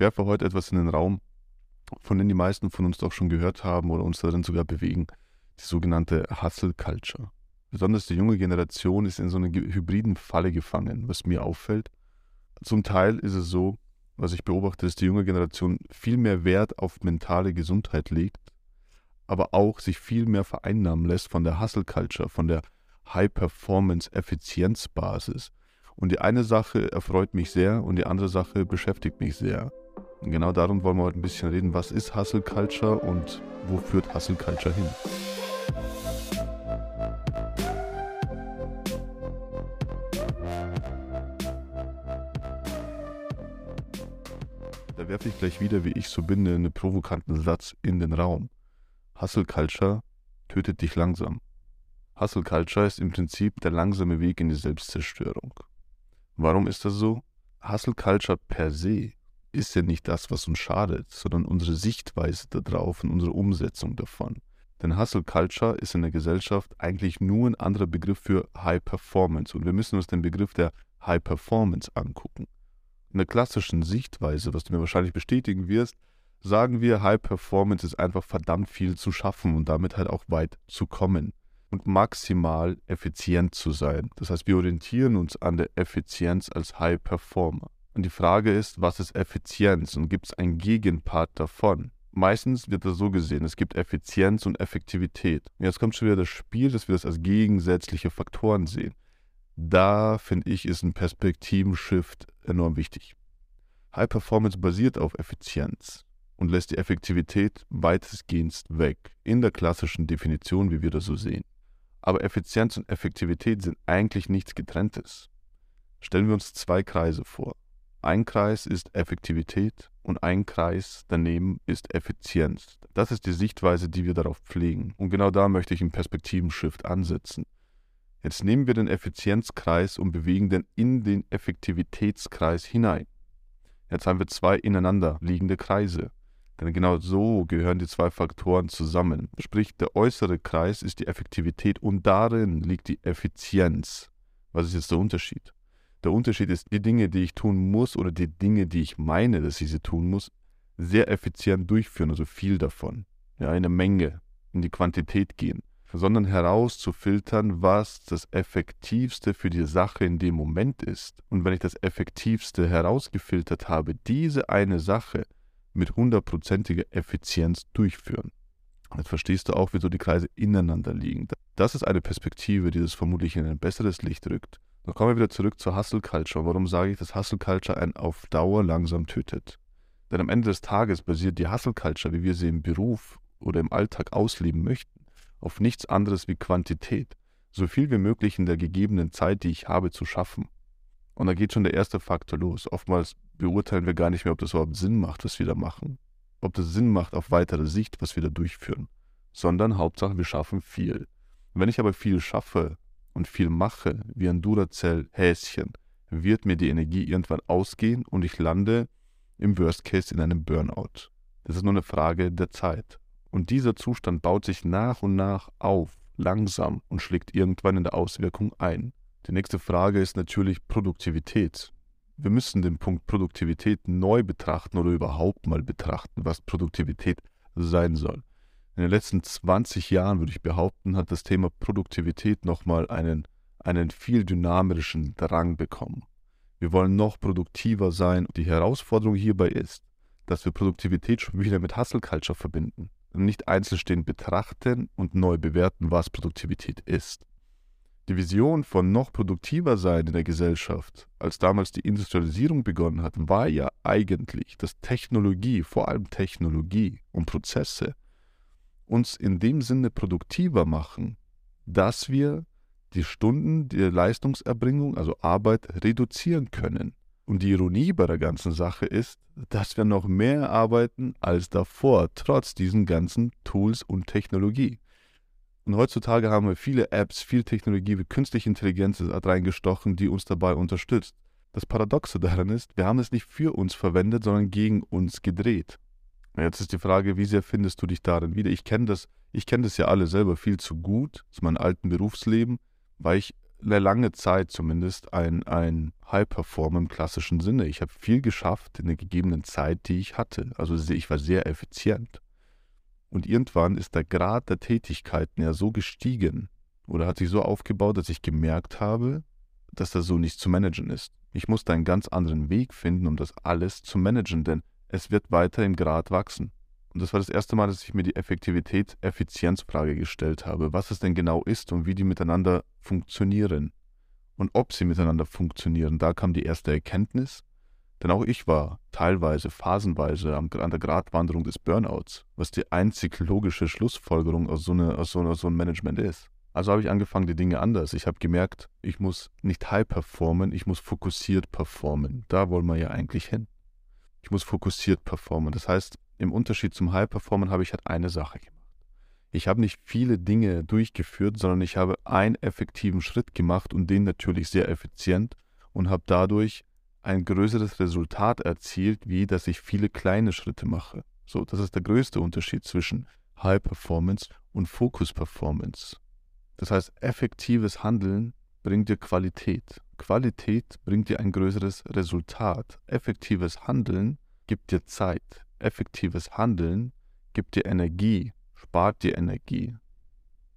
Ich werfe heute etwas in den Raum, von dem die meisten von uns doch schon gehört haben oder uns darin sogar bewegen. Die sogenannte Hustle Culture. Besonders die junge Generation ist in so einer hybriden Falle gefangen, was mir auffällt. Zum Teil ist es so, was ich beobachte, dass die junge Generation viel mehr Wert auf mentale Gesundheit legt, aber auch sich viel mehr vereinnahmen lässt von der Hustle Culture, von der High-Performance-Effizienzbasis. Und die eine Sache erfreut mich sehr und die andere Sache beschäftigt mich sehr. Genau darum wollen wir heute ein bisschen reden. Was ist Hustle Culture und wo führt Hustle Culture hin? Da werfe ich gleich wieder, wie ich so bin, einen provokanten Satz in den Raum. Hustle Culture tötet dich langsam. Hustle Culture ist im Prinzip der langsame Weg in die Selbstzerstörung. Warum ist das so? Hustle Culture per se ist ja nicht das, was uns schadet, sondern unsere Sichtweise darauf und unsere Umsetzung davon. Denn Hustle Culture ist in der Gesellschaft eigentlich nur ein anderer Begriff für High Performance und wir müssen uns den Begriff der High Performance angucken. In der klassischen Sichtweise, was du mir wahrscheinlich bestätigen wirst, sagen wir, High Performance ist einfach verdammt viel zu schaffen und damit halt auch weit zu kommen und maximal effizient zu sein. Das heißt, wir orientieren uns an der Effizienz als High Performer. Und die Frage ist, was ist Effizienz und gibt es einen Gegenpart davon? Meistens wird das so gesehen, es gibt Effizienz und Effektivität. Und jetzt kommt schon wieder das Spiel, dass wir das als gegensätzliche Faktoren sehen. Da finde ich, ist ein Perspektivenshift enorm wichtig. High Performance basiert auf Effizienz und lässt die Effektivität weitestgehend weg, in der klassischen Definition, wie wir das so sehen. Aber Effizienz und Effektivität sind eigentlich nichts Getrenntes. Stellen wir uns zwei Kreise vor. Ein Kreis ist Effektivität und ein Kreis daneben ist Effizienz. Das ist die Sichtweise, die wir darauf pflegen. Und genau da möchte ich einen Perspektivenshift ansetzen. Jetzt nehmen wir den Effizienzkreis und bewegen den in den Effektivitätskreis hinein. Jetzt haben wir zwei ineinander liegende Kreise. Denn genau so gehören die zwei Faktoren zusammen. Sprich, der äußere Kreis ist die Effektivität und darin liegt die Effizienz. Was ist jetzt der Unterschied? Der Unterschied ist, die Dinge, die ich tun muss oder die Dinge, die ich meine, dass ich sie tun muss, sehr effizient durchführen, also viel davon. Ja, eine Menge, in die Quantität gehen, sondern herauszufiltern, was das Effektivste für die Sache in dem Moment ist. Und wenn ich das Effektivste herausgefiltert habe, diese eine Sache mit hundertprozentiger Effizienz durchführen. Jetzt verstehst du auch, wieso die Kreise ineinander liegen. Das ist eine Perspektive, die das vermutlich in ein besseres Licht rückt. Dann kommen wir wieder zurück zur Hustle Culture. Warum sage ich, dass Hustle Culture einen auf Dauer langsam tötet? Denn am Ende des Tages basiert die Hustle Culture, wie wir sie im Beruf oder im Alltag ausleben möchten, auf nichts anderes wie Quantität. So viel wie möglich in der gegebenen Zeit, die ich habe, zu schaffen. Und da geht schon der erste Faktor los. Oftmals beurteilen wir gar nicht mehr, ob das überhaupt Sinn macht, was wir da machen. Ob das Sinn macht auf weitere Sicht, was wir da durchführen. Sondern Hauptsache, wir schaffen viel. Wenn ich aber viel schaffe und viel mache, wie ein Duracell-Häschen, wird mir die Energie irgendwann ausgehen und ich lande im Worst Case in einem Burnout. Das ist nur eine Frage der Zeit. Und dieser Zustand baut sich nach und nach auf, langsam und schlägt irgendwann in der Auswirkung ein. Die nächste Frage ist natürlich Produktivität. Wir müssen den Punkt Produktivität neu betrachten oder überhaupt mal betrachten, was Produktivität sein soll. In den letzten 20 Jahren, würde ich behaupten, hat das Thema Produktivität nochmal einen, einen viel dynamischen Drang bekommen. Wir wollen noch produktiver sein. Die Herausforderung hierbei ist, dass wir Produktivität schon wieder mit Hustle Culture verbinden und nicht einzelstehend betrachten und neu bewerten, was Produktivität ist. Die Vision von noch produktiver sein in der Gesellschaft, als damals die Industrialisierung begonnen hat, war ja eigentlich, dass Technologie, vor allem Technologie und Prozesse, uns in dem Sinne produktiver machen, dass wir die Stunden der Leistungserbringung, also Arbeit, reduzieren können. Und die Ironie bei der ganzen Sache ist, dass wir noch mehr arbeiten als davor, trotz diesen ganzen Tools und Technologie. Und heutzutage haben wir viele Apps, viel Technologie wie künstliche Intelligenz reingestochen, die uns dabei unterstützt. Das Paradoxe daran ist, wir haben es nicht für uns verwendet, sondern gegen uns gedreht. Jetzt ist die Frage, wie sehr findest du dich darin wieder? Ich kenne das, ich kenne das ja alle selber viel zu gut aus meinem alten Berufsleben, weil ich lange Zeit zumindest ein, ein High-Performer im klassischen Sinne. Ich habe viel geschafft in der gegebenen Zeit, die ich hatte. Also ich war sehr effizient. Und irgendwann ist der Grad der Tätigkeiten ja so gestiegen oder hat sich so aufgebaut, dass ich gemerkt habe, dass das so nicht zu managen ist. Ich musste einen ganz anderen Weg finden, um das alles zu managen, denn es wird weiter im Grad wachsen. Und das war das erste Mal, dass ich mir die Effektivität-Effizienzfrage gestellt habe, was es denn genau ist und wie die miteinander funktionieren. Und ob sie miteinander funktionieren, da kam die erste Erkenntnis. Denn auch ich war teilweise, phasenweise an der Gratwanderung des Burnouts, was die einzig logische Schlussfolgerung aus so, eine, aus so, aus so einem Management ist. Also habe ich angefangen, die Dinge anders. Ich habe gemerkt, ich muss nicht high performen, ich muss fokussiert performen. Da wollen wir ja eigentlich hin. Ich muss fokussiert performen. Das heißt, im Unterschied zum High Performen habe ich halt eine Sache gemacht. Ich habe nicht viele Dinge durchgeführt, sondern ich habe einen effektiven Schritt gemacht und den natürlich sehr effizient und habe dadurch ein größeres Resultat erzielt, wie dass ich viele kleine Schritte mache. So, das ist der größte Unterschied zwischen High Performance und Focus Performance. Das heißt, effektives Handeln bringt dir Qualität. Qualität bringt dir ein größeres Resultat. Effektives Handeln gibt dir Zeit. Effektives Handeln gibt dir Energie, spart dir Energie.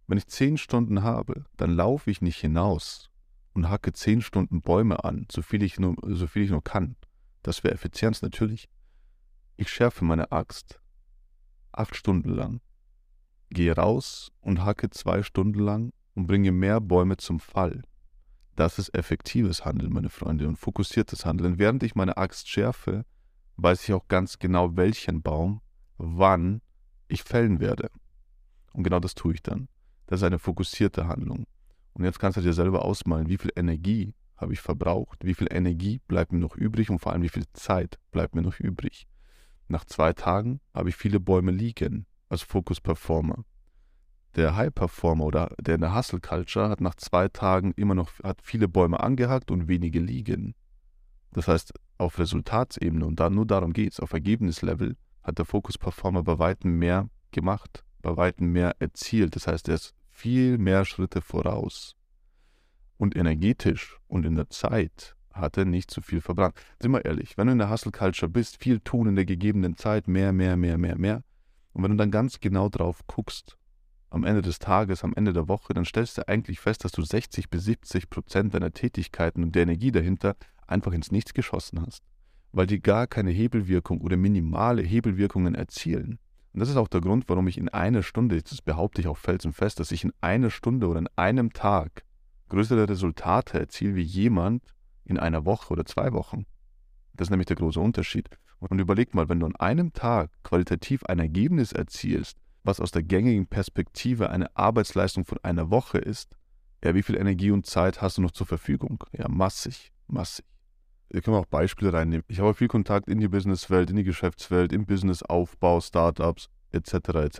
Wenn ich zehn Stunden habe, dann laufe ich nicht hinaus und hacke zehn Stunden Bäume an, so viel ich nur, so viel ich nur kann. Das wäre Effizienz natürlich. Ich schärfe meine Axt acht Stunden lang gehe raus und hacke zwei Stunden lang und bringe mehr Bäume zum Fall. Das ist effektives Handeln, meine Freunde, und fokussiertes Handeln. Während ich meine Axt schärfe, weiß ich auch ganz genau, welchen Baum, wann ich fällen werde. Und genau das tue ich dann. Das ist eine fokussierte Handlung. Und jetzt kannst du dir selber ausmalen, wie viel Energie habe ich verbraucht, wie viel Energie bleibt mir noch übrig und vor allem wie viel Zeit bleibt mir noch übrig. Nach zwei Tagen habe ich viele Bäume liegen als Focus Performer. Der High Performer oder der in der Hustle Culture hat nach zwei Tagen immer noch hat viele Bäume angehackt und wenige liegen. Das heißt, auf Resultatsebene und da nur darum geht es, auf Ergebnislevel hat der Focus Performer bei weitem mehr gemacht, bei weitem mehr erzielt. Das heißt, er ist viel mehr Schritte voraus. Und energetisch und in der Zeit hat er nicht zu viel verbrannt. Sind wir ehrlich, wenn du in der Hustle Culture bist, viel tun in der gegebenen Zeit, mehr, mehr, mehr, mehr, mehr, und wenn du dann ganz genau drauf guckst, am Ende des Tages, am Ende der Woche, dann stellst du eigentlich fest, dass du 60 bis 70 Prozent deiner Tätigkeiten und der Energie dahinter einfach ins Nichts geschossen hast, weil die gar keine Hebelwirkung oder minimale Hebelwirkungen erzielen. Und das ist auch der Grund, warum ich in einer Stunde, das behaupte ich auch felsenfest, dass ich in einer Stunde oder in einem Tag größere Resultate erziele wie jemand in einer Woche oder zwei Wochen. Das ist nämlich der große Unterschied. Und überleg mal, wenn du an einem Tag qualitativ ein Ergebnis erzielst, was aus der gängigen Perspektive eine Arbeitsleistung von einer Woche ist, ja, wie viel Energie und Zeit hast du noch zur Verfügung? Ja, massig, massig. Hier können wir auch Beispiele reinnehmen. Ich habe viel Kontakt in die Businesswelt, in die Geschäftswelt, im Businessaufbau, Startups, etc., etc.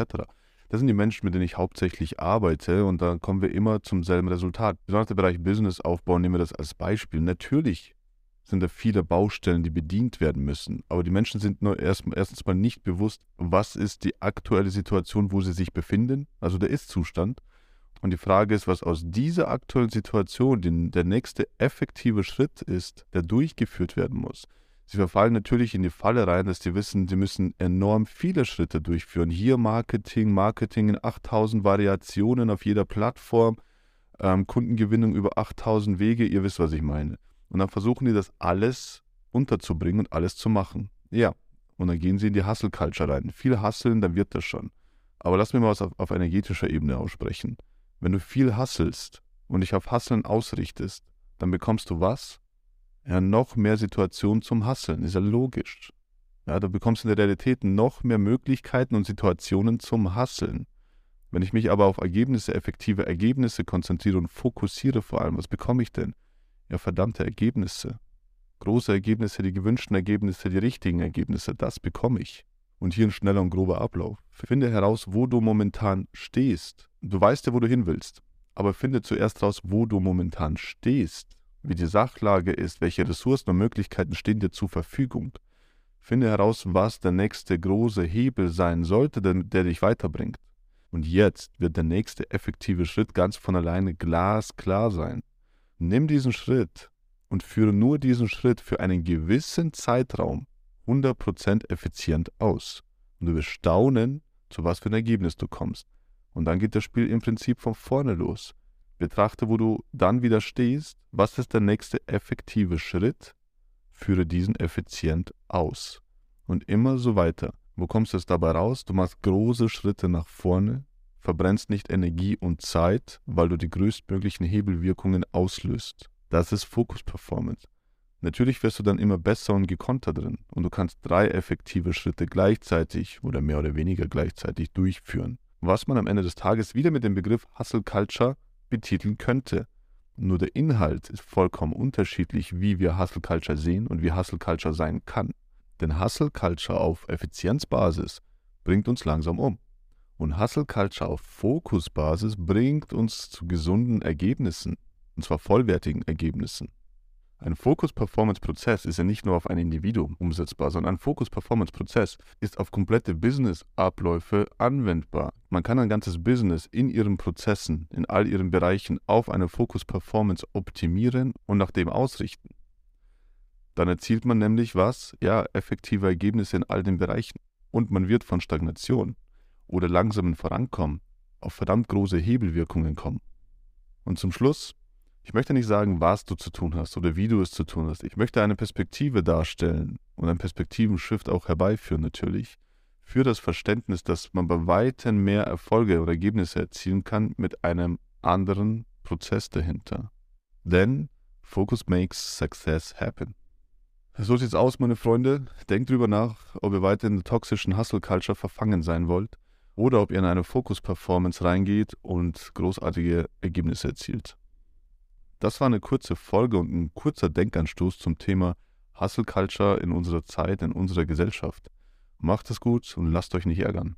Das sind die Menschen, mit denen ich hauptsächlich arbeite und da kommen wir immer zum selben Resultat. Besonders der Bereich Businessaufbau nehmen wir das als Beispiel. Natürlich sind da viele Baustellen, die bedient werden müssen. Aber die Menschen sind nur erst, erstens mal nicht bewusst, was ist die aktuelle Situation, wo sie sich befinden, also der Ist-Zustand. Und die Frage ist, was aus dieser aktuellen Situation den, der nächste effektive Schritt ist, der durchgeführt werden muss. Sie verfallen natürlich in die Falle rein, dass sie wissen, sie müssen enorm viele Schritte durchführen. Hier Marketing, Marketing in 8000 Variationen auf jeder Plattform, ähm, Kundengewinnung über 8000 Wege, ihr wisst, was ich meine. Und dann versuchen die das alles unterzubringen und alles zu machen. Ja, und dann gehen sie in die Hustle-Culture rein. Viel hasseln, dann wird das schon. Aber lass mir mal was auf, auf energetischer Ebene aussprechen. Wenn du viel hasselst und dich auf Hasseln ausrichtest, dann bekommst du was? Ja, noch mehr Situationen zum Hasseln. Ist ja logisch. Ja, du bekommst in der Realität noch mehr Möglichkeiten und Situationen zum Hasseln. Wenn ich mich aber auf Ergebnisse, effektive Ergebnisse konzentriere und fokussiere vor allem, was bekomme ich denn? Ja verdammte Ergebnisse. Große Ergebnisse, die gewünschten Ergebnisse, die richtigen Ergebnisse, das bekomme ich. Und hier ein schneller und grober Ablauf. Finde heraus, wo du momentan stehst. Du weißt ja, wo du hin willst. Aber finde zuerst heraus, wo du momentan stehst, wie die Sachlage ist, welche Ressourcen und Möglichkeiten stehen dir zur Verfügung. Finde heraus, was der nächste große Hebel sein sollte, der dich weiterbringt. Und jetzt wird der nächste effektive Schritt ganz von alleine glasklar sein. Nimm diesen Schritt und führe nur diesen Schritt für einen gewissen Zeitraum 100% effizient aus. Und du wirst staunen, zu was für ein Ergebnis du kommst. Und dann geht das Spiel im Prinzip von vorne los. Betrachte, wo du dann wieder stehst. Was ist der nächste effektive Schritt? Führe diesen effizient aus. Und immer so weiter. Wo kommst du es dabei raus? Du machst große Schritte nach vorne, verbrennst nicht Energie und Zeit, weil du die größtmöglichen Hebelwirkungen auslöst. Das ist Fokus Performance. Natürlich wirst du dann immer besser und gekonter drin und du kannst drei effektive Schritte gleichzeitig oder mehr oder weniger gleichzeitig durchführen. Was man am Ende des Tages wieder mit dem Begriff Hustle Culture betiteln könnte. Nur der Inhalt ist vollkommen unterschiedlich, wie wir Hustle Culture sehen und wie Hustle Culture sein kann. Denn Hustle Culture auf Effizienzbasis bringt uns langsam um. Und Hustle Culture auf Fokusbasis bringt uns zu gesunden Ergebnissen, und zwar vollwertigen Ergebnissen. Ein Fokus-Performance-Prozess ist ja nicht nur auf ein Individuum umsetzbar, sondern ein Fokus-Performance-Prozess ist auf komplette Business-Abläufe anwendbar. Man kann ein ganzes Business in ihren Prozessen, in all ihren Bereichen auf eine Fokus-Performance optimieren und nach dem ausrichten. Dann erzielt man nämlich was? Ja, effektive Ergebnisse in all den Bereichen. Und man wird von Stagnation oder langsamen Vorankommen auf verdammt große Hebelwirkungen kommen. Und zum Schluss, ich möchte nicht sagen, was du zu tun hast oder wie du es zu tun hast. Ich möchte eine Perspektive darstellen und einen Perspektivenshift auch herbeiführen natürlich, für das Verständnis, dass man bei weitem mehr Erfolge oder Ergebnisse erzielen kann mit einem anderen Prozess dahinter. Denn Focus makes success happen. So sieht's aus, meine Freunde. Denkt drüber nach, ob ihr weiter in der toxischen Hustle-Culture verfangen sein wollt oder ob ihr in eine Fokus-Performance reingeht und großartige Ergebnisse erzielt. Das war eine kurze Folge und ein kurzer Denkanstoß zum Thema Hustle Culture in unserer Zeit, in unserer Gesellschaft. Macht es gut und lasst euch nicht ärgern.